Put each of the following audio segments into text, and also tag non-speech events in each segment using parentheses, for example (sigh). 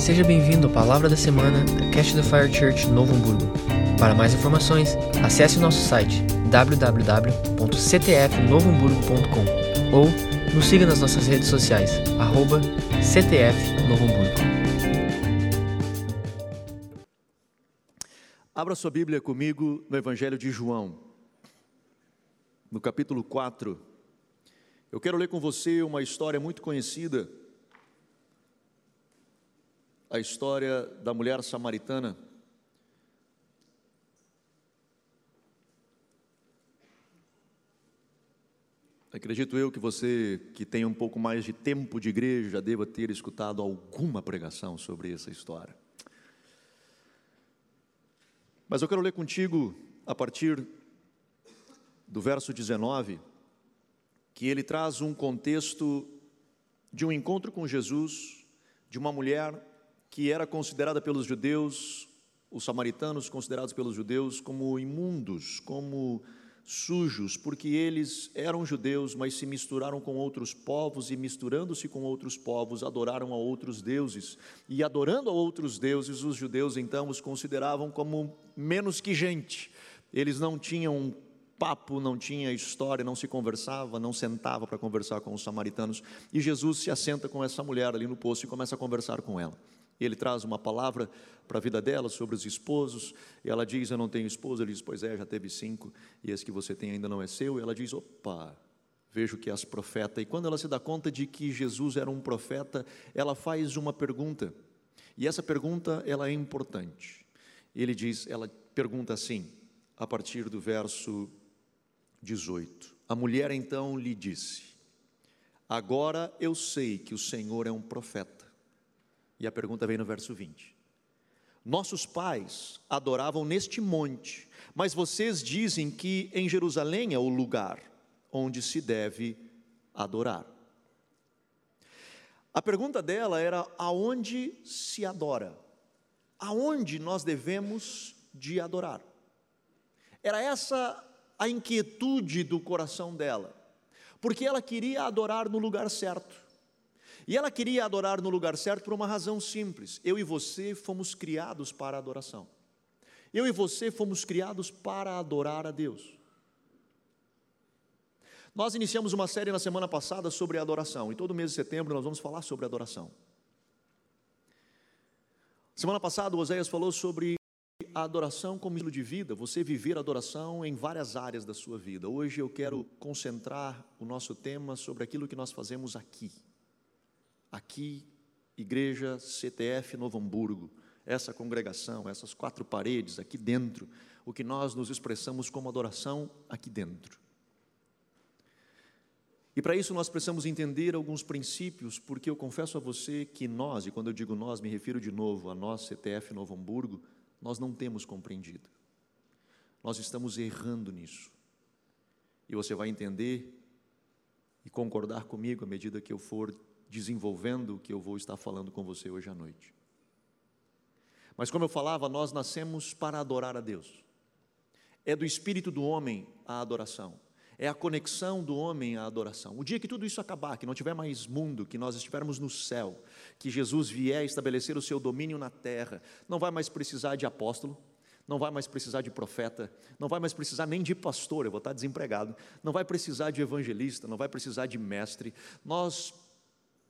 Seja bem-vindo à Palavra da Semana da Cash the Fire Church Novo Hamburgo. Para mais informações, acesse o nosso site www.ctfnovohamburgo.com ou nos siga nas nossas redes sociais, arroba CTF Novo Hamburgo. Abra sua Bíblia comigo no Evangelho de João, no capítulo 4. Eu quero ler com você uma história muito conhecida, a história da mulher samaritana. Acredito eu que você que tem um pouco mais de tempo de igreja já deva ter escutado alguma pregação sobre essa história. Mas eu quero ler contigo a partir do verso 19, que ele traz um contexto de um encontro com Jesus, de uma mulher que era considerada pelos judeus, os samaritanos considerados pelos judeus como imundos, como sujos, porque eles eram judeus, mas se misturaram com outros povos e misturando-se com outros povos, adoraram a outros deuses. E adorando a outros deuses, os judeus então os consideravam como menos que gente. Eles não tinham papo, não tinha história, não se conversava, não sentava para conversar com os samaritanos. E Jesus se assenta com essa mulher ali no poço e começa a conversar com ela. Ele traz uma palavra para a vida dela sobre os esposos, e ela diz: Eu não tenho esposo. Ele diz: Pois é, já teve cinco, e esse que você tem ainda não é seu. E ela diz: Opa, vejo que és profeta. E quando ela se dá conta de que Jesus era um profeta, ela faz uma pergunta, e essa pergunta ela é importante. Ele diz: Ela pergunta assim, a partir do verso 18: A mulher então lhe disse: Agora eu sei que o Senhor é um profeta. E a pergunta vem no verso 20. Nossos pais adoravam neste monte, mas vocês dizem que em Jerusalém é o lugar onde se deve adorar. A pergunta dela era: aonde se adora? Aonde nós devemos de adorar? Era essa a inquietude do coração dela, porque ela queria adorar no lugar certo. E ela queria adorar no lugar certo por uma razão simples: eu e você fomos criados para a adoração. Eu e você fomos criados para adorar a Deus. Nós iniciamos uma série na semana passada sobre adoração, e todo mês de setembro nós vamos falar sobre adoração. Semana passada, o Oséias falou sobre a adoração como estilo de vida, você viver a adoração em várias áreas da sua vida. Hoje eu quero concentrar o nosso tema sobre aquilo que nós fazemos aqui. Aqui, Igreja CTF Novo Hamburgo, essa congregação, essas quatro paredes aqui dentro, o que nós nos expressamos como adoração aqui dentro. E para isso nós precisamos entender alguns princípios, porque eu confesso a você que nós, e quando eu digo nós, me refiro de novo a nós, CTF Novo Hamburgo, nós não temos compreendido. Nós estamos errando nisso. E você vai entender e concordar comigo à medida que eu for desenvolvendo o que eu vou estar falando com você hoje à noite. Mas como eu falava, nós nascemos para adorar a Deus. É do espírito do homem a adoração. É a conexão do homem à adoração. O dia que tudo isso acabar, que não tiver mais mundo, que nós estivermos no céu, que Jesus vier estabelecer o seu domínio na terra, não vai mais precisar de apóstolo, não vai mais precisar de profeta, não vai mais precisar nem de pastor, eu vou estar desempregado, não vai precisar de evangelista, não vai precisar de mestre. Nós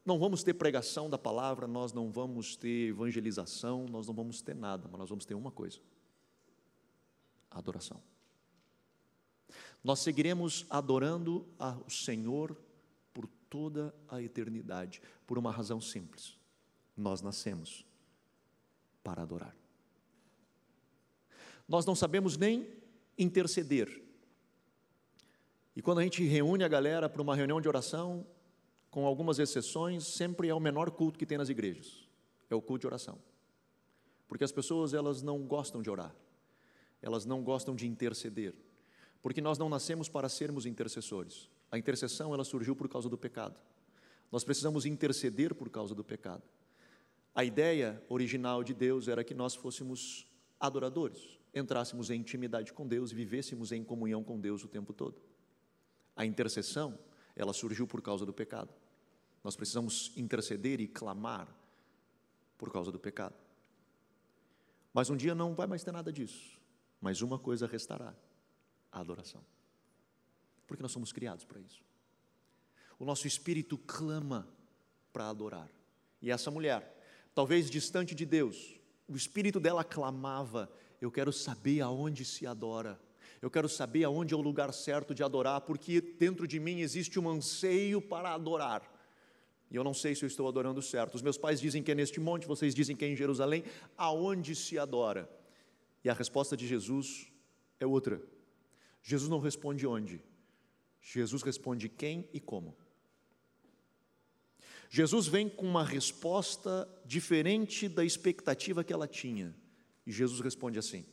não vamos ter pregação da palavra, nós não vamos ter evangelização, nós não vamos ter nada, mas nós vamos ter uma coisa: adoração. Nós seguiremos adorando ao Senhor por toda a eternidade, por uma razão simples: nós nascemos para adorar. Nós não sabemos nem interceder. E quando a gente reúne a galera para uma reunião de oração, com algumas exceções, sempre é o menor culto que tem nas igrejas. É o culto de oração. Porque as pessoas, elas não gostam de orar. Elas não gostam de interceder. Porque nós não nascemos para sermos intercessores. A intercessão, ela surgiu por causa do pecado. Nós precisamos interceder por causa do pecado. A ideia original de Deus era que nós fôssemos adoradores, entrássemos em intimidade com Deus vivêssemos em comunhão com Deus o tempo todo. A intercessão, ela surgiu por causa do pecado. Nós precisamos interceder e clamar por causa do pecado. Mas um dia não vai mais ter nada disso. Mas uma coisa restará: a adoração. Porque nós somos criados para isso. O nosso espírito clama para adorar. E essa mulher, talvez distante de Deus, o espírito dela clamava: Eu quero saber aonde se adora. Eu quero saber aonde é o lugar certo de adorar, porque dentro de mim existe um anseio para adorar. E eu não sei se eu estou adorando certo. Os meus pais dizem que é neste monte, vocês dizem que é em Jerusalém. Aonde se adora? E a resposta de Jesus é outra. Jesus não responde onde. Jesus responde quem e como. Jesus vem com uma resposta diferente da expectativa que ela tinha. E Jesus responde assim.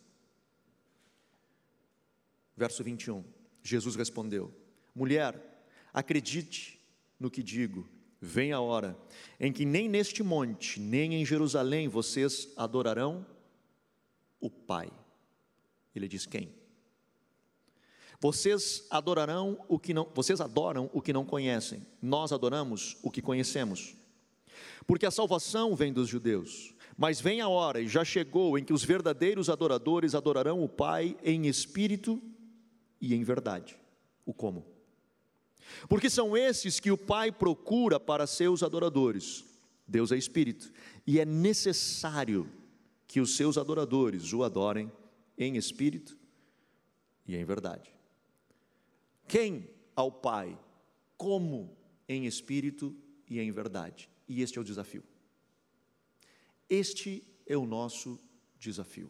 Verso 21. Jesus respondeu: Mulher, acredite no que digo Vem a hora em que nem neste monte, nem em Jerusalém vocês adorarão o Pai. Ele diz quem? Vocês adorarão o que não, vocês adoram o que não conhecem. Nós adoramos o que conhecemos. Porque a salvação vem dos judeus. Mas vem a hora e já chegou em que os verdadeiros adoradores adorarão o Pai em espírito e em verdade. O como? Porque são esses que o Pai procura para seus adoradores. Deus é Espírito, e é necessário que os seus adoradores o adorem em espírito e em verdade. Quem ao Pai? Como em espírito e em verdade. E este é o desafio. Este é o nosso desafio.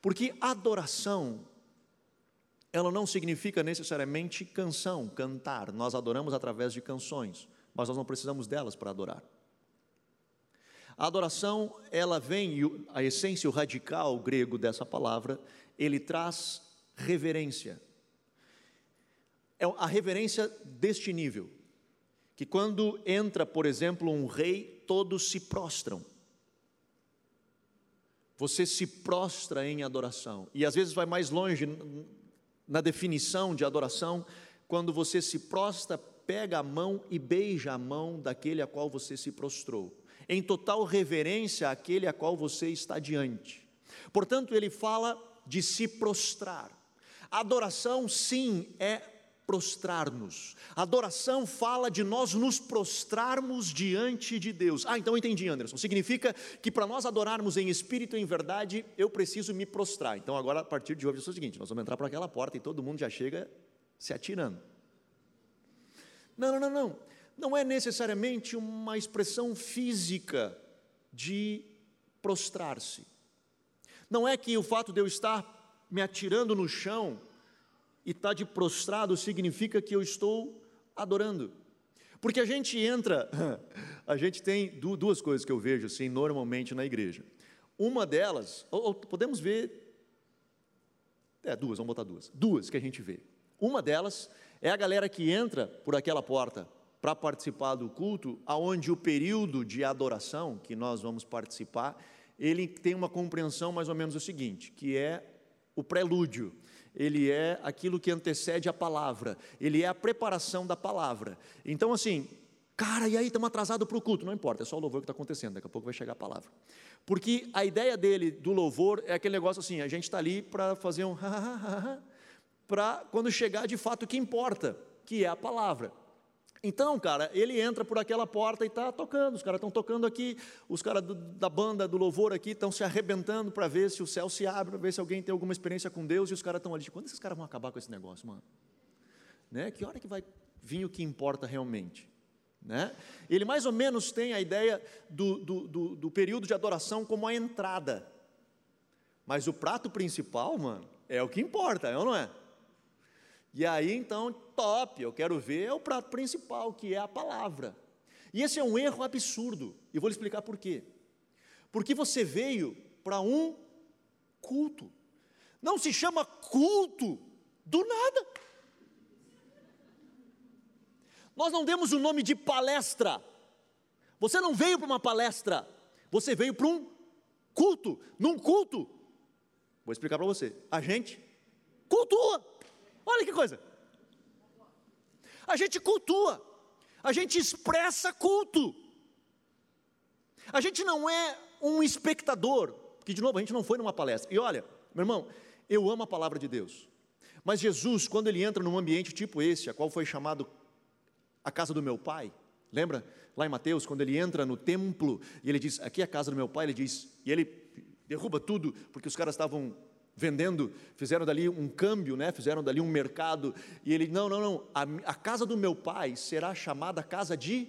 Porque adoração ela não significa necessariamente canção, cantar. Nós adoramos através de canções, mas nós não precisamos delas para adorar. A adoração, ela vem, a essência, o radical grego dessa palavra, ele traz reverência. É a reverência deste nível, que quando entra, por exemplo, um rei, todos se prostram. Você se prostra em adoração. E às vezes vai mais longe, na definição de adoração, quando você se prostra, pega a mão e beija a mão daquele a qual você se prostrou, em total reverência àquele a qual você está diante. Portanto, ele fala de se prostrar. Adoração, sim, é prostrar-nos. Adoração fala de nós nos prostrarmos diante de Deus. Ah, então entendi, Anderson. Significa que para nós adorarmos em espírito e em verdade, eu preciso me prostrar. Então agora, a partir de hoje, é o seguinte: nós vamos entrar por aquela porta e todo mundo já chega se atirando. Não, não, não, não. Não é necessariamente uma expressão física de prostrar-se. Não é que o fato de eu estar me atirando no chão e estar tá de prostrado significa que eu estou adorando. Porque a gente entra, (laughs) a gente tem duas coisas que eu vejo assim normalmente na igreja. Uma delas, ou, ou podemos ver, é duas, vamos botar duas, duas que a gente vê. Uma delas é a galera que entra por aquela porta para participar do culto, aonde o período de adoração que nós vamos participar, ele tem uma compreensão mais ou menos o seguinte, que é o prelúdio ele é aquilo que antecede a palavra, ele é a preparação da palavra. Então, assim, cara, e aí estamos atrasados para o culto? Não importa, é só o louvor que está acontecendo, daqui a pouco vai chegar a palavra. Porque a ideia dele, do louvor, é aquele negócio assim: a gente está ali para fazer um para quando chegar de fato o que importa, que é a palavra. Então, cara, ele entra por aquela porta e está tocando. Os caras estão tocando aqui, os caras da banda do louvor aqui estão se arrebentando para ver se o céu se abre, para ver se alguém tem alguma experiência com Deus. E os caras estão ali, quando esses caras vão acabar com esse negócio, mano? Né? Que hora que vai vir o que importa realmente? Né? Ele mais ou menos tem a ideia do, do, do, do período de adoração como a entrada. Mas o prato principal, mano, é o que importa, é ou não é? E aí então, top, eu quero ver é o prato principal, que é a palavra. E esse é um erro absurdo, e vou lhe explicar por quê. Porque você veio para um culto. Não se chama culto do nada. Nós não demos o nome de palestra. Você não veio para uma palestra, você veio para um culto. Num culto, vou explicar para você. A gente cultua. Olha que coisa. A gente cultua, a gente expressa culto. A gente não é um espectador, porque, de novo, a gente não foi numa palestra. E olha, meu irmão, eu amo a palavra de Deus. Mas Jesus, quando ele entra num ambiente tipo esse, a qual foi chamado a casa do meu pai, lembra lá em Mateus, quando ele entra no templo e ele diz: Aqui é a casa do meu pai, ele diz, e ele derruba tudo, porque os caras estavam vendendo, fizeram dali um câmbio, né? fizeram dali um mercado, e ele, não, não, não, a, a casa do meu pai será chamada casa de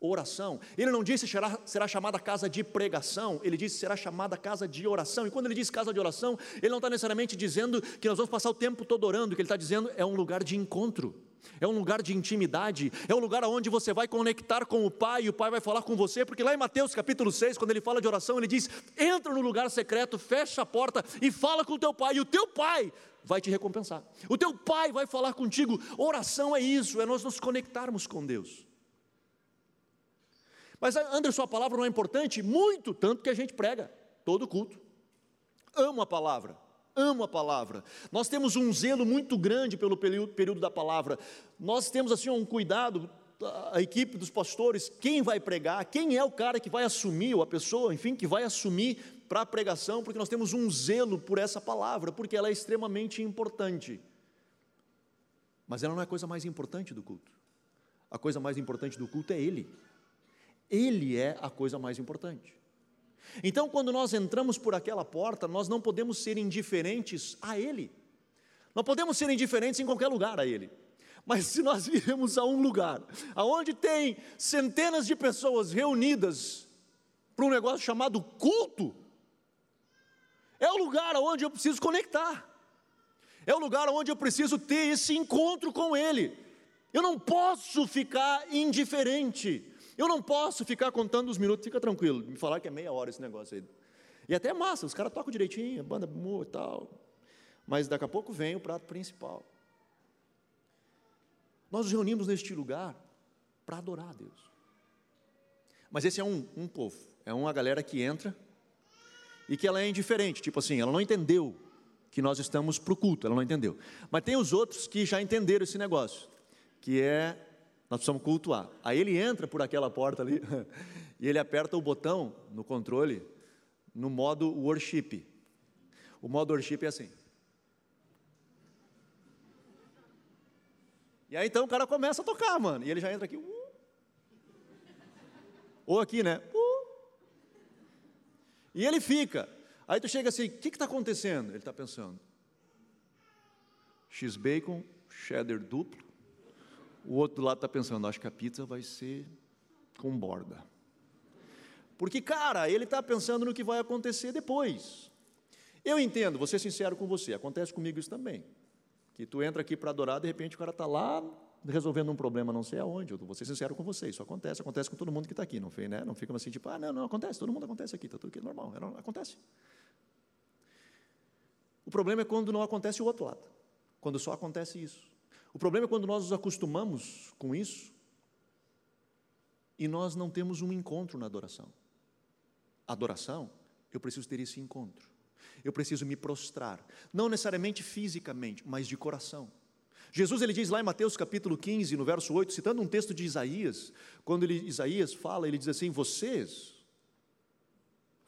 oração. Ele não disse será, será chamada casa de pregação, ele disse será chamada casa de oração. E quando ele diz casa de oração, ele não está necessariamente dizendo que nós vamos passar o tempo todo orando, o que ele está dizendo é um lugar de encontro é um lugar de intimidade, é um lugar onde você vai conectar com o Pai e o Pai vai falar com você, porque lá em Mateus capítulo 6, quando ele fala de oração, ele diz: entra no lugar secreto, fecha a porta e fala com o teu Pai, e o teu Pai vai te recompensar. O teu Pai vai falar contigo. Oração é isso, é nós nos conectarmos com Deus. Mas Anderson, a palavra não é importante? Muito, tanto que a gente prega todo culto. Amo a palavra amo a palavra. Nós temos um zelo muito grande pelo período, da palavra. Nós temos assim um cuidado a equipe dos pastores, quem vai pregar, quem é o cara que vai assumir, ou a pessoa, enfim, que vai assumir para a pregação, porque nós temos um zelo por essa palavra, porque ela é extremamente importante. Mas ela não é a coisa mais importante do culto. A coisa mais importante do culto é Ele. Ele é a coisa mais importante. Então, quando nós entramos por aquela porta, nós não podemos ser indiferentes a Ele. Não podemos ser indiferentes em qualquer lugar a Ele. Mas se nós (laughs) virmos a um lugar aonde tem centenas de pessoas reunidas para um negócio chamado culto, é o lugar onde eu preciso conectar. É o lugar onde eu preciso ter esse encontro com Ele. Eu não posso ficar indiferente. Eu não posso ficar contando os minutos, fica tranquilo, me falar que é meia hora esse negócio aí. E até é massa, os caras tocam direitinho, a banda e tal. Mas daqui a pouco vem o prato principal. Nós nos reunimos neste lugar para adorar a Deus. Mas esse é um, um povo, é uma galera que entra e que ela é indiferente, tipo assim, ela não entendeu que nós estamos para o culto, ela não entendeu. Mas tem os outros que já entenderam esse negócio, que é nós precisamos cultuar. Aí ele entra por aquela porta ali (laughs) e ele aperta o botão no controle no modo worship. O modo worship é assim. E aí então o cara começa a tocar, mano. E ele já entra aqui. Uh. Ou aqui, né? Uh. E ele fica. Aí tu chega assim, o que está acontecendo? Ele está pensando. X-bacon, cheddar duplo, o outro do lado está pensando, acho que a pizza vai ser com borda. Porque, cara, ele está pensando no que vai acontecer depois. Eu entendo, vou ser sincero com você, acontece comigo isso também. Que tu entra aqui para adorar, de repente o cara está lá resolvendo um problema não sei aonde. Eu vou ser sincero com você, isso acontece, acontece com todo mundo que está aqui, não, foi, né? não fica assim, tipo, ah, não, não, acontece, todo mundo acontece aqui, está tudo aqui normal, acontece. O problema é quando não acontece o outro lado, quando só acontece isso. O problema é quando nós nos acostumamos com isso e nós não temos um encontro na adoração. Adoração, eu preciso ter esse encontro. Eu preciso me prostrar, não necessariamente fisicamente, mas de coração. Jesus ele diz lá em Mateus capítulo 15, no verso 8, citando um texto de Isaías, quando ele, Isaías fala, ele diz assim: Vocês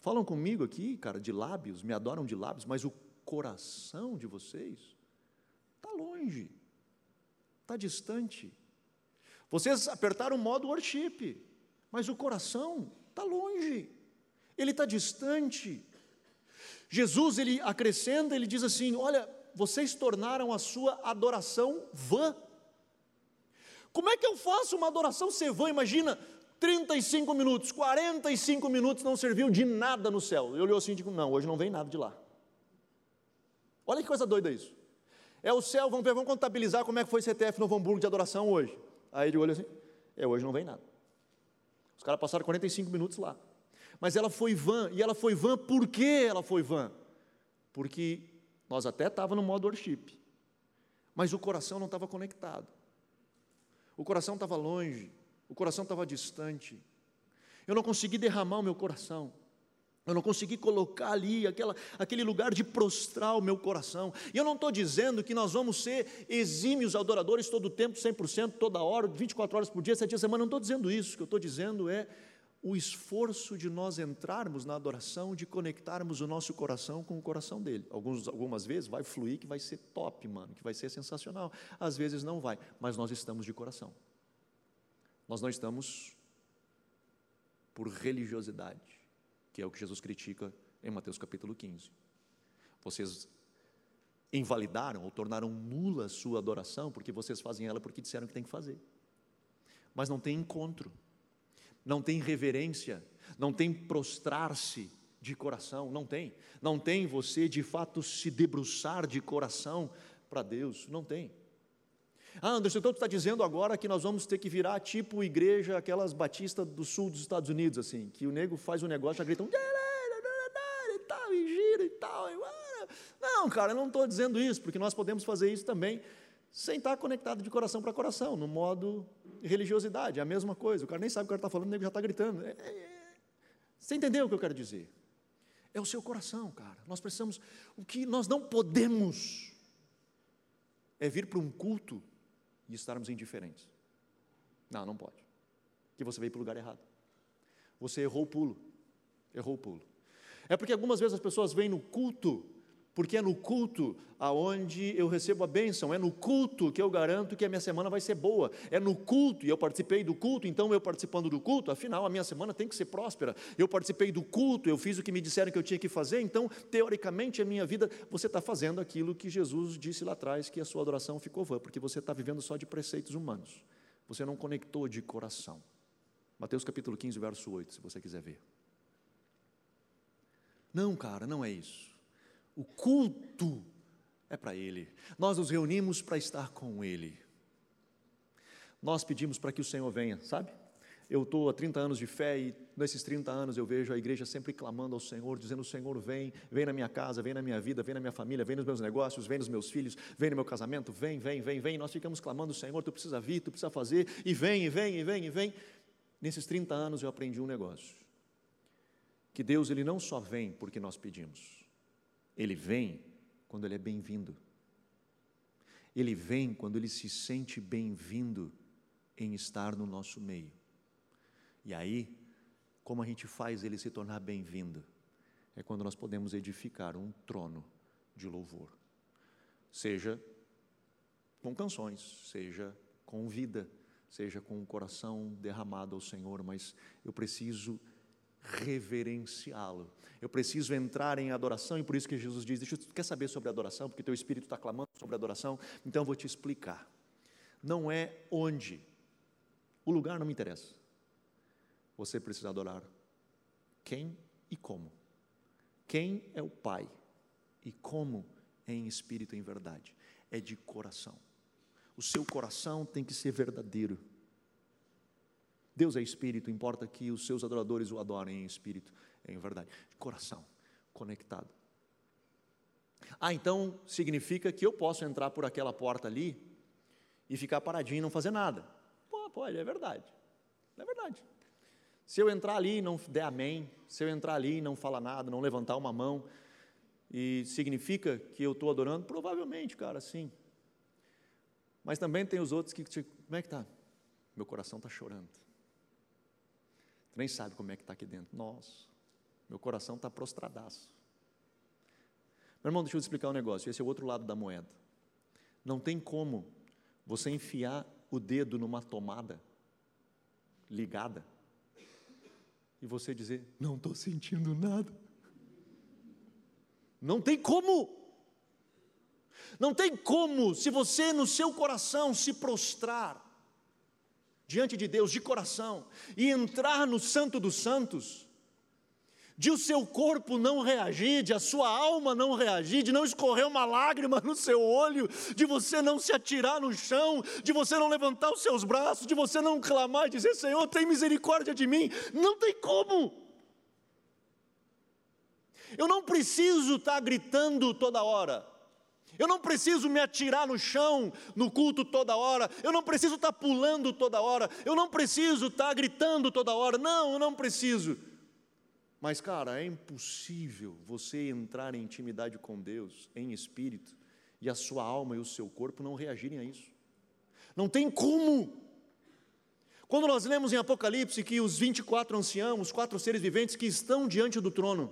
falam comigo aqui, cara, de lábios, me adoram de lábios, mas o coração de vocês está longe está distante. Vocês apertaram o modo worship, mas o coração está longe, ele está distante. Jesus ele acrescenta, ele diz assim: Olha, vocês tornaram a sua adoração vã. Como é que eu faço uma adoração ser vã? Imagina, 35 minutos, 45 minutos não serviu de nada no céu. Eu olhou assim e digo: Não, hoje não vem nada de lá. Olha que coisa doida isso. É o céu, vamos ver, vamos contabilizar como é que foi CTF Novo Hamburgo de adoração hoje. Aí de olho assim, é, hoje não vem nada. Os caras passaram 45 minutos lá. Mas ela foi vã, e ela foi vã por que ela foi vã? Porque nós até estávamos no modo worship, mas o coração não estava conectado. O coração estava longe, o coração estava distante. Eu não consegui derramar o meu coração. Eu não consegui colocar ali aquela, aquele lugar de prostrar o meu coração. E eu não estou dizendo que nós vamos ser exímios adoradores todo o tempo, 100%, toda hora, 24 horas por dia, 7 dias por semana. Não estou dizendo isso. O que eu estou dizendo é o esforço de nós entrarmos na adoração, de conectarmos o nosso coração com o coração dele. Alguns, algumas vezes vai fluir que vai ser top, mano, que vai ser sensacional. Às vezes não vai, mas nós estamos de coração. Nós não estamos por religiosidade, que é o que Jesus critica em Mateus capítulo 15. Vocês invalidaram ou tornaram nula a sua adoração porque vocês fazem ela porque disseram que tem que fazer. Mas não tem encontro não tem reverência, não tem prostrar-se de coração, não tem. Não tem você de fato se debruçar de coração para Deus, não tem. Ah, Anderson, então tu está dizendo agora que nós vamos ter que virar tipo igreja, aquelas batistas do sul dos Estados Unidos, assim, que o nego faz um negócio, já gritam e tal, e gira e tal. E... Não, cara, eu não estou dizendo isso, porque nós podemos fazer isso também sem estar conectado de coração para coração, no modo religiosidade, é a mesma coisa. O cara nem sabe o que o cara está falando, o nego já está gritando. É, é, é. Você entendeu o que eu quero dizer? É o seu coração, cara. Nós precisamos. O que nós não podemos é vir para um culto e estarmos indiferentes. Não, não pode. Que você veio para o lugar errado. Você errou o pulo. Errou o pulo. É porque algumas vezes as pessoas vêm no culto porque é no culto aonde eu recebo a bênção, é no culto que eu garanto que a minha semana vai ser boa, é no culto, e eu participei do culto, então eu participando do culto, afinal a minha semana tem que ser próspera, eu participei do culto, eu fiz o que me disseram que eu tinha que fazer, então teoricamente a minha vida, você está fazendo aquilo que Jesus disse lá atrás, que a sua adoração ficou vã, porque você está vivendo só de preceitos humanos, você não conectou de coração. Mateus capítulo 15, verso 8, se você quiser ver. Não, cara, não é isso. O culto é para Ele. Nós nos reunimos para estar com Ele. Nós pedimos para que o Senhor venha, sabe? Eu estou há 30 anos de fé e nesses 30 anos eu vejo a igreja sempre clamando ao Senhor, dizendo: Senhor, vem, vem na minha casa, vem na minha vida, vem na minha família, vem nos meus negócios, vem nos meus filhos, vem no meu casamento, vem, vem, vem, vem. Nós ficamos clamando: Senhor, tu precisa vir, tu precisa fazer, e vem, e vem, e vem, e vem. Nesses 30 anos eu aprendi um negócio: que Deus, Ele não só vem porque nós pedimos, ele vem quando ele é bem-vindo. Ele vem quando ele se sente bem-vindo em estar no nosso meio. E aí, como a gente faz ele se tornar bem-vindo? É quando nós podemos edificar um trono de louvor. Seja com canções, seja com vida, seja com o coração derramado ao Senhor, mas eu preciso reverenciá-lo. Eu preciso entrar em adoração, e por isso que Jesus diz: Deixa, quer saber sobre adoração? Porque teu espírito está clamando sobre adoração, então eu vou te explicar. Não é onde, o lugar não me interessa. Você precisa adorar quem e como. Quem é o Pai e como em espírito e em verdade. É de coração. O seu coração tem que ser verdadeiro. Deus é espírito, importa que os seus adoradores o adorem em espírito, em verdade, de coração, conectado. Ah, então significa que eu posso entrar por aquela porta ali e ficar paradinho e não fazer nada. Pô, pode, é verdade. É verdade. Se eu entrar ali e não der amém, se eu entrar ali e não falar nada, não levantar uma mão, e significa que eu estou adorando? Provavelmente, cara, sim. Mas também tem os outros que, como é que está? Meu coração está chorando. Tu nem sabe como é que está aqui dentro. Nossa, meu coração está prostradaço. Meu irmão, deixa eu te explicar um negócio. Esse é o outro lado da moeda. Não tem como você enfiar o dedo numa tomada ligada e você dizer: Não estou sentindo nada. Não tem como. Não tem como, se você no seu coração se prostrar diante de Deus de coração e entrar no Santo dos Santos, de o seu corpo não reagir, de a sua alma não reagir, de não escorrer uma lágrima no seu olho, de você não se atirar no chão, de você não levantar os seus braços, de você não clamar e dizer: Senhor, tem misericórdia de mim. Não tem como. Eu não preciso estar gritando toda hora. Eu não preciso me atirar no chão no culto toda hora. Eu não preciso estar pulando toda hora. Eu não preciso estar gritando toda hora. Não, eu não preciso. Mas, cara, é impossível você entrar em intimidade com Deus em espírito e a sua alma e o seu corpo não reagirem a isso. Não tem como. Quando nós lemos em Apocalipse que os 24 anciãos, os quatro seres viventes que estão diante do trono,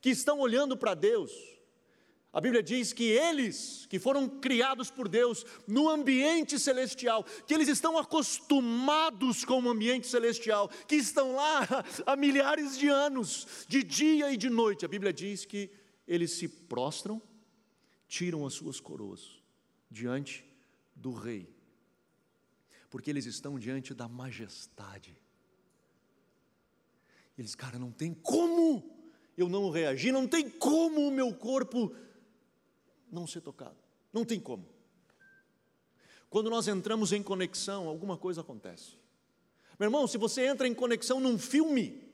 que estão olhando para Deus, a Bíblia diz que eles, que foram criados por Deus no ambiente celestial, que eles estão acostumados com o ambiente celestial, que estão lá (laughs) há milhares de anos, de dia e de noite. A Bíblia diz que eles se prostram, tiram as suas coroas diante do Rei, porque eles estão diante da majestade. Eles, cara, não tem como eu não reagir, não tem como o meu corpo não ser tocado. Não tem como. Quando nós entramos em conexão, alguma coisa acontece. Meu irmão, se você entra em conexão num filme,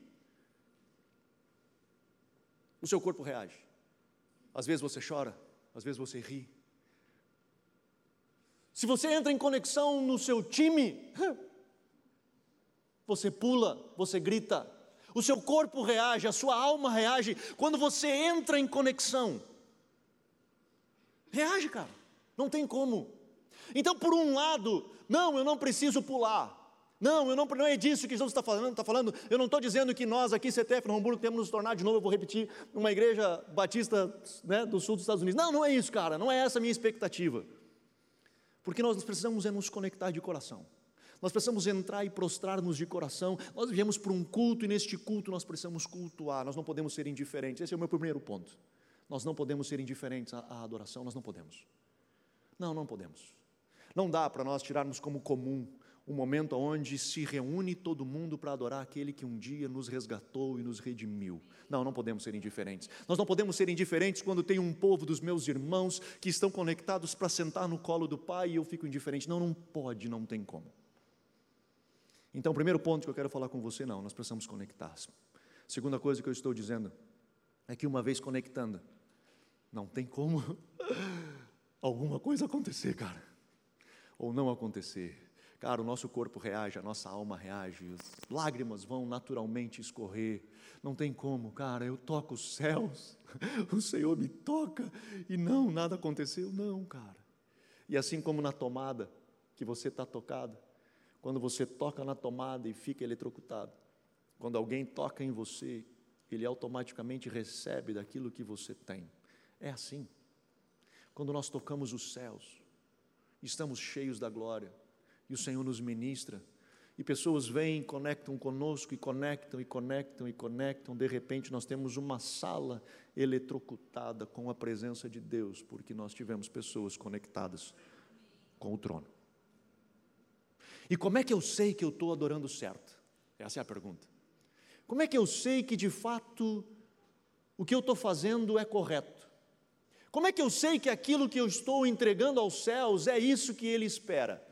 o seu corpo reage. Às vezes você chora, às vezes você ri. Se você entra em conexão no seu time, (laughs) você pula, você grita, o seu corpo reage, a sua alma reage. Quando você entra em conexão, Reage, cara. Não tem como. Então, por um lado, não, eu não preciso pular. Não, eu não, não é disso que Jesus está falando, está falando. Eu não estou dizendo que nós aqui, CTF, no Hamburgo, temos nos tornar de novo, eu vou repetir, uma igreja batista né, do sul dos Estados Unidos. Não, não é isso, cara, não é essa a minha expectativa. Porque nós precisamos é nos conectar de coração. Nós precisamos entrar e prostrar-nos de coração. Nós viemos para um culto e neste culto nós precisamos cultuar, nós não podemos ser indiferentes. Esse é o meu primeiro ponto. Nós não podemos ser indiferentes à, adoração, nós não podemos. Não, não podemos. Não dá para nós tirarmos como comum o momento onde se reúne todo mundo para adorar aquele que um dia nos resgatou e nos redimiu. Não, não podemos ser indiferentes. Nós não podemos ser indiferentes quando tem um povo dos meus irmãos que estão conectados para sentar no colo do Pai e eu fico indiferente. Não, não pode, não tem como. Então, primeiro ponto que eu quero falar com você, não, nós precisamos conectar. Segunda coisa que eu estou dizendo é que uma vez conectando, não tem como (laughs) alguma coisa acontecer, cara. Ou não acontecer. Cara, o nosso corpo reage, a nossa alma reage, as lágrimas vão naturalmente escorrer. Não tem como, cara, eu toco os céus, (laughs) o Senhor me toca e não, nada aconteceu. Não, cara. E assim como na tomada, que você está tocado, quando você toca na tomada e fica eletrocutado, quando alguém toca em você, ele automaticamente recebe daquilo que você tem. É assim. Quando nós tocamos os céus, estamos cheios da glória, e o Senhor nos ministra, e pessoas vêm, conectam conosco, e conectam, e conectam, e conectam, de repente nós temos uma sala eletrocutada com a presença de Deus, porque nós tivemos pessoas conectadas com o trono. E como é que eu sei que eu estou adorando certo? Essa é a pergunta. Como é que eu sei que de fato o que eu estou fazendo é correto? Como é que eu sei que aquilo que eu estou entregando aos céus é isso que Ele espera?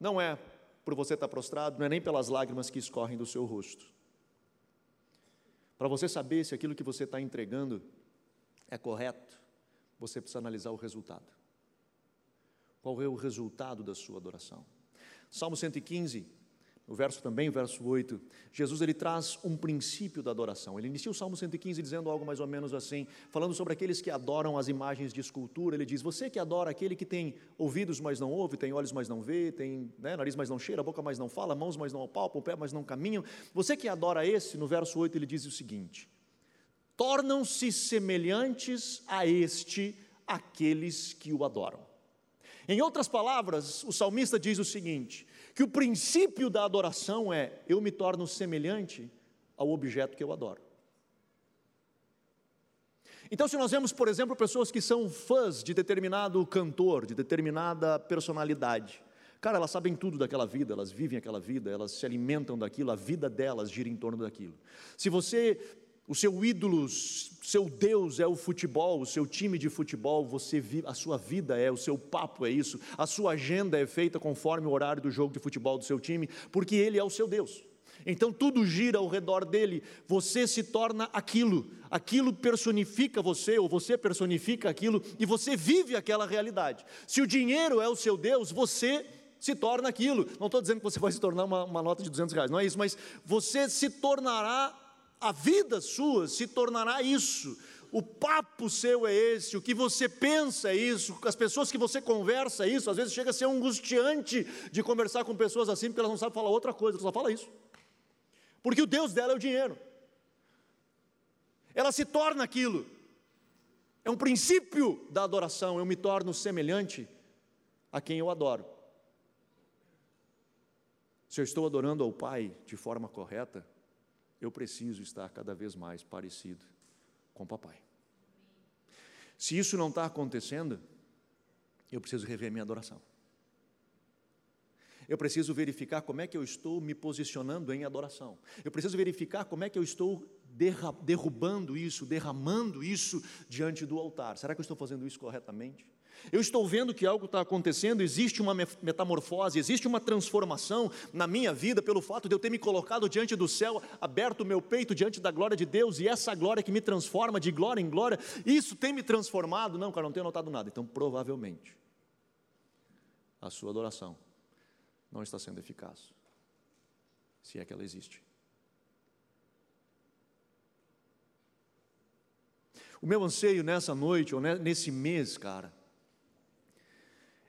Não é por você estar prostrado, não é nem pelas lágrimas que escorrem do seu rosto. Para você saber se aquilo que você está entregando é correto, você precisa analisar o resultado. Qual é o resultado da sua adoração? Salmo 115, o verso também, o verso 8, Jesus ele traz um princípio da adoração. Ele inicia o Salmo 115 dizendo algo mais ou menos assim, falando sobre aqueles que adoram as imagens de escultura. Ele diz: Você que adora aquele que tem ouvidos, mas não ouve, tem olhos, mas não vê, tem né, nariz, mas não cheira, boca, mas não fala, mãos, mas não apalpam, pé, mas não caminham. Você que adora esse, no verso 8 ele diz o seguinte: Tornam-se semelhantes a este aqueles que o adoram. Em outras palavras, o salmista diz o seguinte: que o princípio da adoração é eu me torno semelhante ao objeto que eu adoro. Então, se nós vemos, por exemplo, pessoas que são fãs de determinado cantor, de determinada personalidade, cara, elas sabem tudo daquela vida, elas vivem aquela vida, elas se alimentam daquilo, a vida delas gira em torno daquilo. Se você o seu ídolo, seu Deus é o futebol, o seu time de futebol, você vive, a sua vida é, o seu papo é isso, a sua agenda é feita conforme o horário do jogo de futebol do seu time, porque ele é o seu Deus. Então tudo gira ao redor dele, você se torna aquilo, aquilo personifica você, ou você personifica aquilo, e você vive aquela realidade. Se o dinheiro é o seu Deus, você se torna aquilo. Não estou dizendo que você vai se tornar uma, uma nota de 200 reais, não é isso, mas você se tornará a vida sua se tornará isso. o papo seu é esse, o que você pensa é isso, as pessoas que você conversa é isso, às vezes chega a ser angustiante de conversar com pessoas assim, porque elas não sabem falar outra coisa, só fala isso. Porque o Deus dela é o dinheiro. Ela se torna aquilo. É um princípio da adoração, eu me torno semelhante a quem eu adoro. Se eu estou adorando ao Pai de forma correta, eu preciso estar cada vez mais parecido com papai. Se isso não está acontecendo, eu preciso rever minha adoração. Eu preciso verificar como é que eu estou me posicionando em adoração. Eu preciso verificar como é que eu estou derrubando isso, derramando isso diante do altar. Será que eu estou fazendo isso corretamente? Eu estou vendo que algo está acontecendo, existe uma metamorfose, existe uma transformação na minha vida pelo fato de eu ter me colocado diante do céu, aberto o meu peito diante da glória de Deus e essa glória que me transforma de glória em glória, isso tem me transformado? Não, cara, não tenho notado nada. Então, provavelmente, a sua adoração não está sendo eficaz, se é que ela existe. O meu anseio nessa noite, ou nesse mês, cara,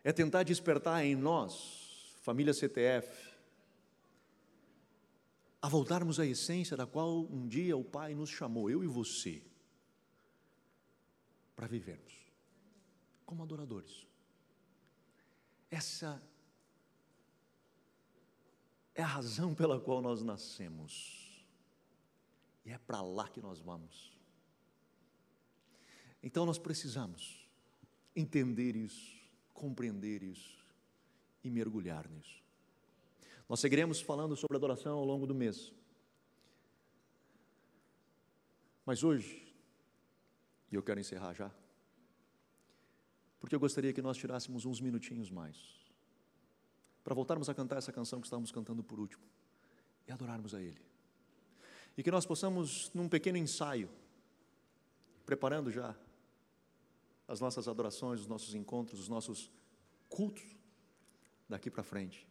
é tentar despertar em nós, família CTF, a voltarmos à essência da qual um dia o Pai nos chamou, eu e você, para vivermos como adoradores. Essa é a razão pela qual nós nascemos, e é para lá que nós vamos. Então nós precisamos entender isso compreender isso e mergulhar nisso. Nós seguiremos falando sobre adoração ao longo do mês. Mas hoje, e eu quero encerrar já, porque eu gostaria que nós tirássemos uns minutinhos mais, para voltarmos a cantar essa canção que estávamos cantando por último, e adorarmos a Ele. E que nós possamos, num pequeno ensaio, preparando já as nossas adorações, os nossos encontros, os nossos cultos daqui para frente.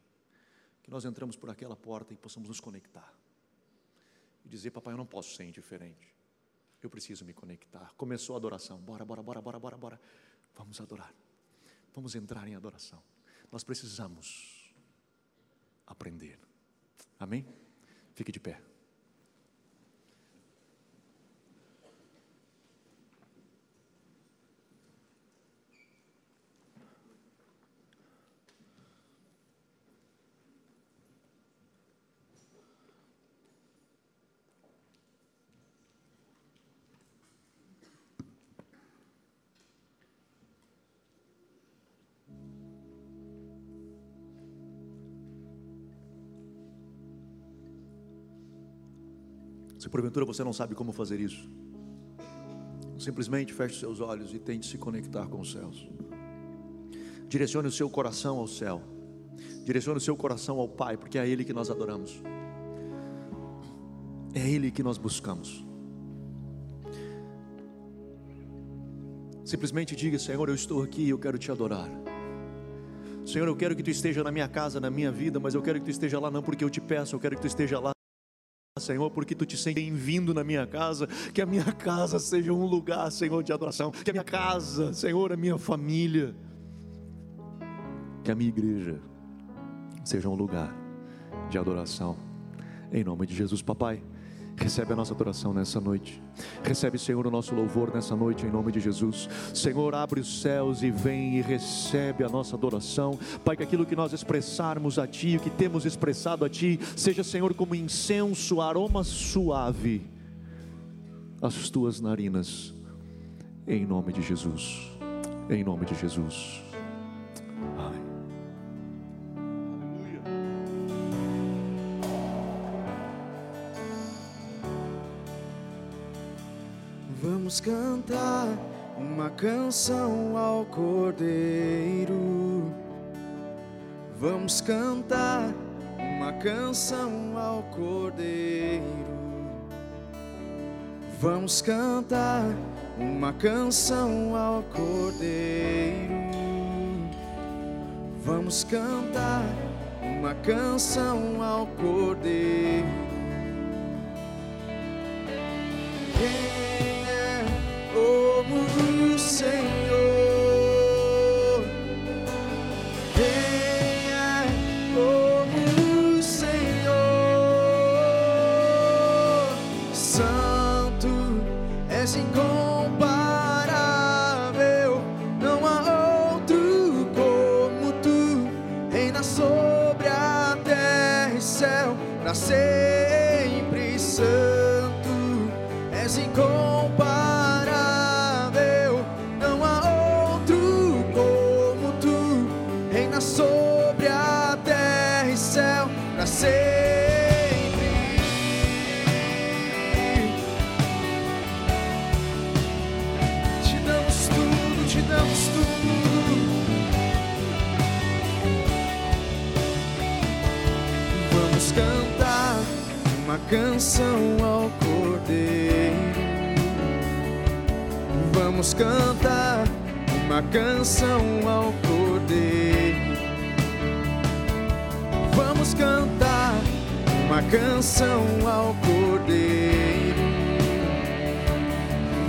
Que nós entramos por aquela porta e possamos nos conectar. E dizer, papai, eu não posso ser indiferente. Eu preciso me conectar. Começou a adoração. Bora, bora, bora, bora, bora, bora. Vamos adorar. Vamos entrar em adoração. Nós precisamos aprender. Amém? Fique de pé. Porventura você não sabe como fazer isso, simplesmente feche seus olhos e tente se conectar com os céus. Direcione o seu coração ao céu. Direcione o seu coração ao Pai, porque é Ele que nós adoramos. É Ele que nós buscamos. Simplesmente diga: Senhor, eu estou aqui e eu quero te adorar. Senhor, eu quero que tu esteja na minha casa, na minha vida, mas eu quero que tu esteja lá não porque eu te peço, eu quero que tu esteja lá Senhor, porque tu te sentes bem-vindo na minha casa, que a minha casa seja um lugar, Senhor, de adoração, que a minha casa, Senhor, a minha família, que a minha igreja seja um lugar de adoração, em nome de Jesus, Papai. Recebe a nossa adoração nessa noite. Recebe, Senhor, o nosso louvor nessa noite, em nome de Jesus. Senhor, abre os céus e vem e recebe a nossa adoração. Pai, que aquilo que nós expressarmos a Ti, o que temos expressado a Ti, seja, Senhor, como incenso, aroma suave às Tuas narinas, em nome de Jesus. Em nome de Jesus. Vamos cantar uma canção ao Cordeiro. Vamos cantar uma canção ao Cordeiro. Vamos cantar uma canção ao Cordeiro. Vamos cantar uma canção ao Cordeiro. nascer. Canção ao Cordeiro. Vamos cantar uma canção ao Cordeiro. Vamos cantar uma canção ao Cordeiro.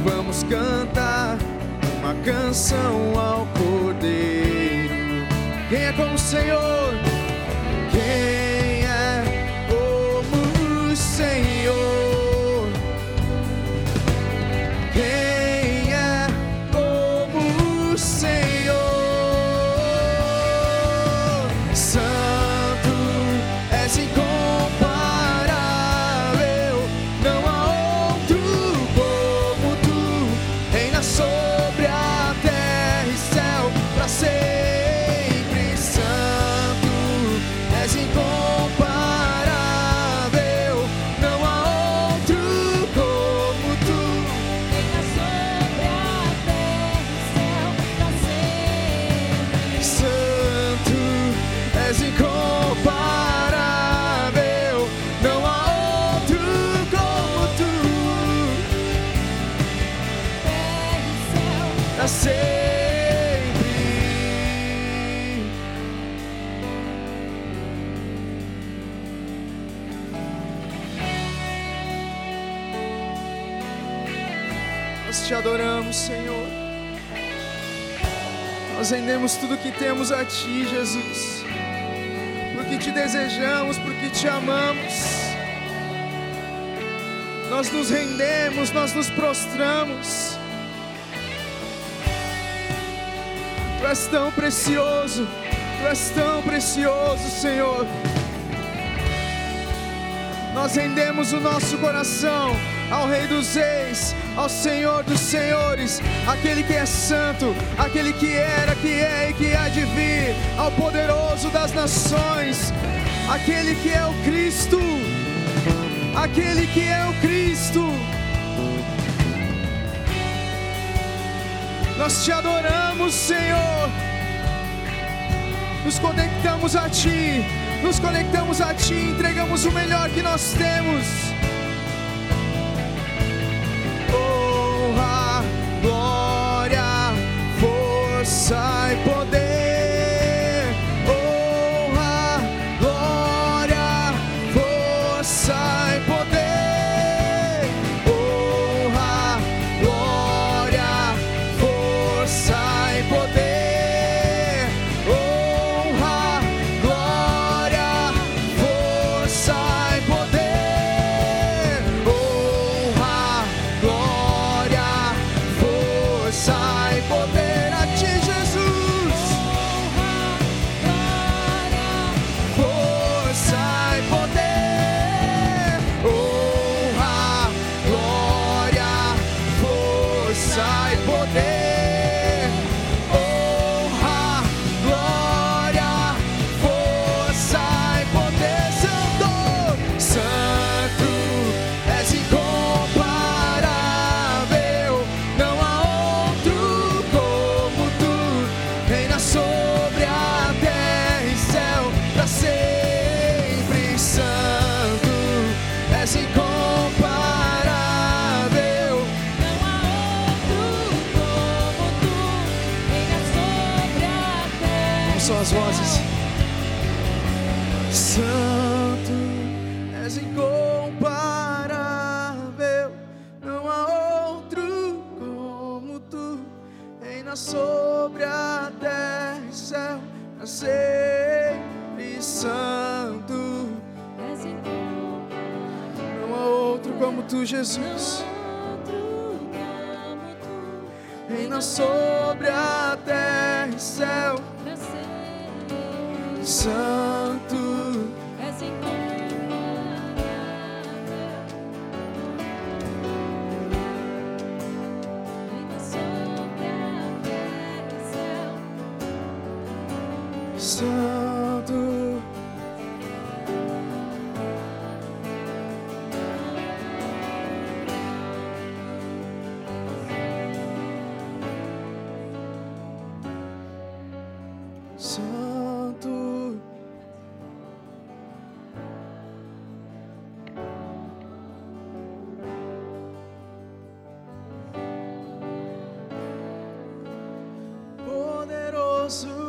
Vamos cantar uma canção ao Cordeiro. Quem é como o Senhor? Sempre. Nós te adoramos, Senhor. Nós rendemos tudo que temos a Ti, Jesus. Porque te desejamos, porque te amamos. Nós nos rendemos, nós nos prostramos. Tu és tão precioso, Tu és tão precioso, Senhor. Nós rendemos o nosso coração ao Rei dos Reis, ao Senhor dos Senhores, aquele que é santo, aquele que era, que é e que há de vir, ao poderoso das nações, aquele que é o Cristo, aquele que é o Cristo. Nós te adoramos, Senhor. Nos conectamos a Ti, nos conectamos a Ti, entregamos o melhor que nós temos. Jesus, reina sobre a terra e céu, pra Poderoso Deus,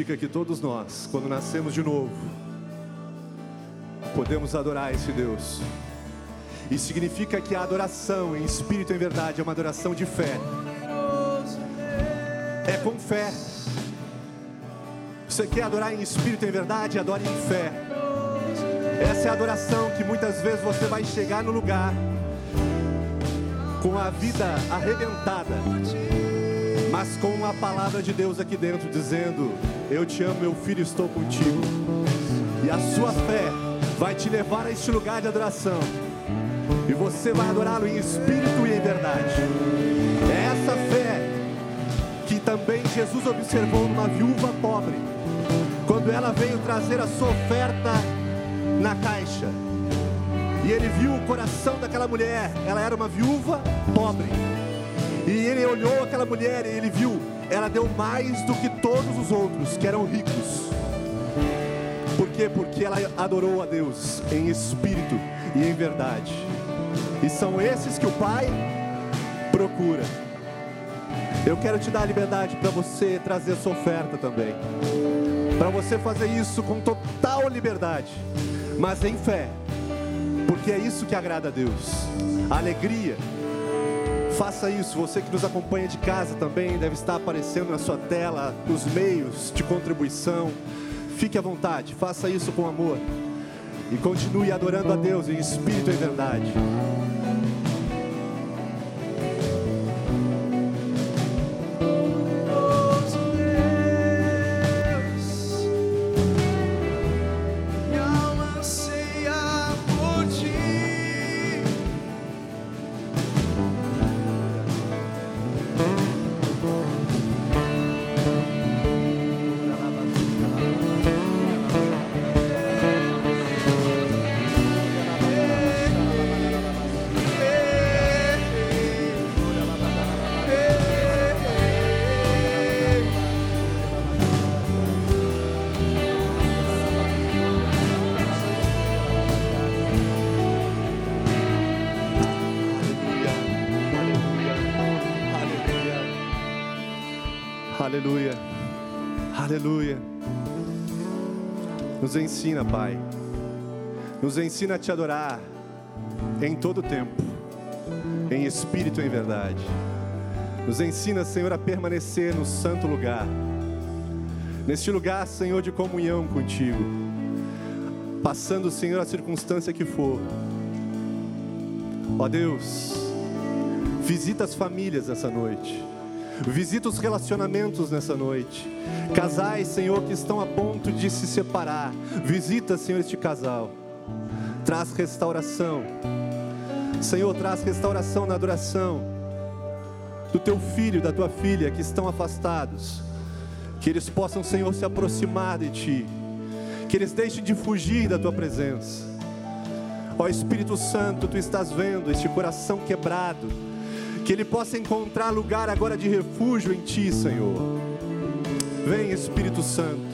Significa que todos nós, quando nascemos de novo, podemos adorar esse Deus. E significa que a adoração em espírito e em verdade é uma adoração de fé. É com fé. Você quer adorar em espírito e em verdade? Adore em fé. Essa é a adoração que muitas vezes você vai chegar no lugar com a vida arrebentada, mas com a palavra de Deus aqui dentro dizendo: Eu te amo, meu filho, estou contigo. E a sua fé vai te levar a este lugar de adoração. E você vai adorá-lo em espírito e em verdade. É essa fé que também Jesus observou numa viúva pobre, quando ela veio trazer a sua oferta na caixa. E ele viu o coração daquela mulher, ela era uma viúva pobre. E ele olhou aquela mulher e ele viu, ela deu mais do que todos os outros que eram ricos. Por quê? Porque ela adorou a Deus em espírito e em verdade. E são esses que o Pai procura. Eu quero te dar a liberdade para você trazer a sua oferta também. Para você fazer isso com total liberdade, mas em fé. Porque é isso que agrada a Deus. Alegria. Faça isso, você que nos acompanha de casa também deve estar aparecendo na sua tela os meios de contribuição. Fique à vontade, faça isso com amor e continue adorando a Deus em espírito e verdade. Nos ensina, Pai. Nos ensina a te adorar em todo tempo, em espírito e em verdade. Nos ensina, Senhor, a permanecer no santo lugar. Neste lugar, Senhor, de comunhão contigo. Passando, Senhor, a circunstância que for. Ó Deus, visita as famílias essa noite. Visita os relacionamentos nessa noite. Casais, Senhor, que estão a ponto de se separar. Visita, Senhor, este casal. Traz restauração. Senhor, traz restauração na adoração do teu filho da tua filha que estão afastados. Que eles possam, Senhor, se aproximar de ti. Que eles deixem de fugir da tua presença. Ó Espírito Santo, tu estás vendo este coração quebrado que ele possa encontrar lugar agora de refúgio em Ti, Senhor. Vem, Espírito Santo.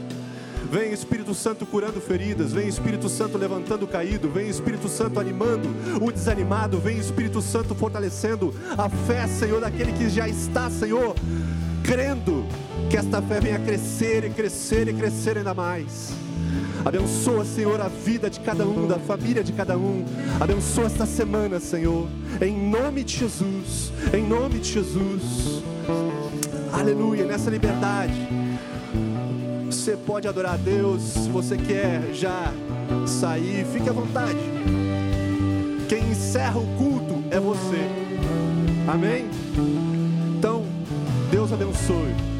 Vem, Espírito Santo curando feridas. Vem, Espírito Santo levantando o caído. Vem, Espírito Santo animando o desanimado. Vem, Espírito Santo fortalecendo a fé, Senhor, daquele que já está, Senhor, crendo que esta fé venha crescer e crescer e crescer ainda mais. Abençoa, Senhor, a vida de cada um, da família de cada um. Abençoa esta semana, Senhor. Em nome de Jesus. Em nome de Jesus. Aleluia. Nessa liberdade. Você pode adorar a Deus. Se você quer já sair, fique à vontade. Quem encerra o culto é você. Amém? Então, Deus abençoe.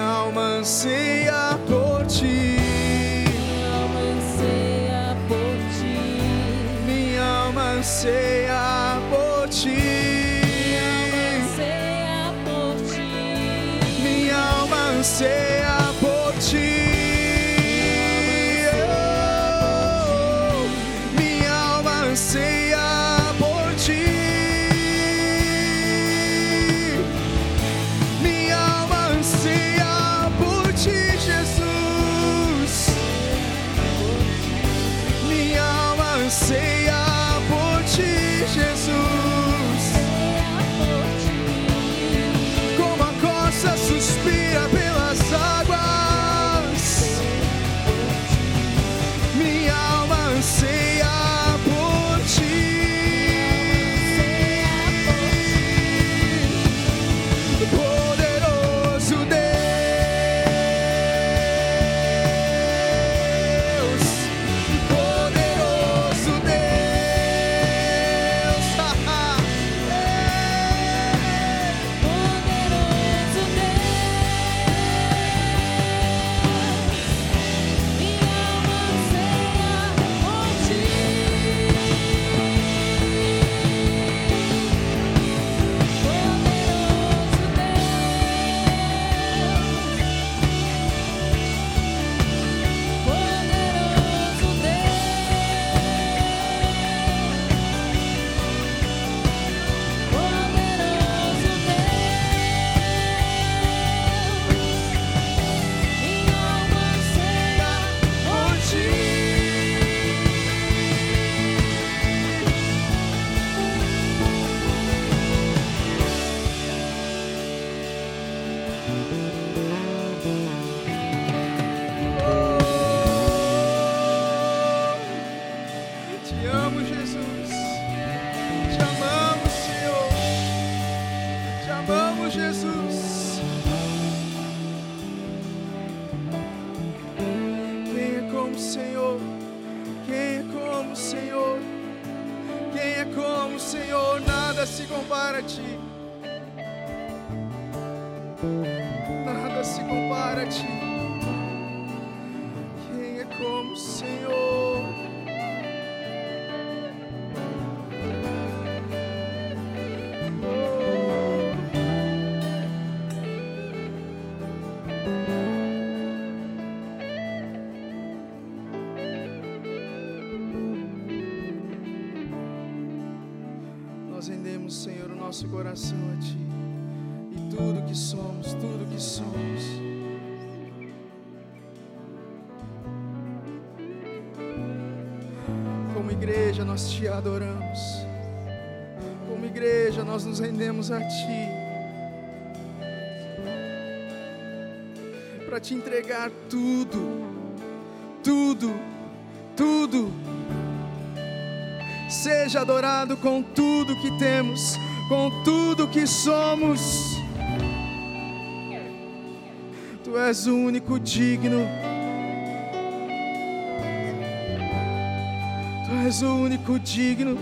minha alma anseia por ti. Minha alma anseia por ti. Minha alma anseia por ti. Minha alma anseia por ti. Minha alma anseia nosso coração a Ti e tudo que somos, tudo que somos. Como igreja, nós Te adoramos. Como igreja, nós nos rendemos a Ti. Para Te entregar tudo, tudo, tudo. Seja adorado com tudo que temos, com tudo que somos. Tu és o único digno. Tu és o único digno.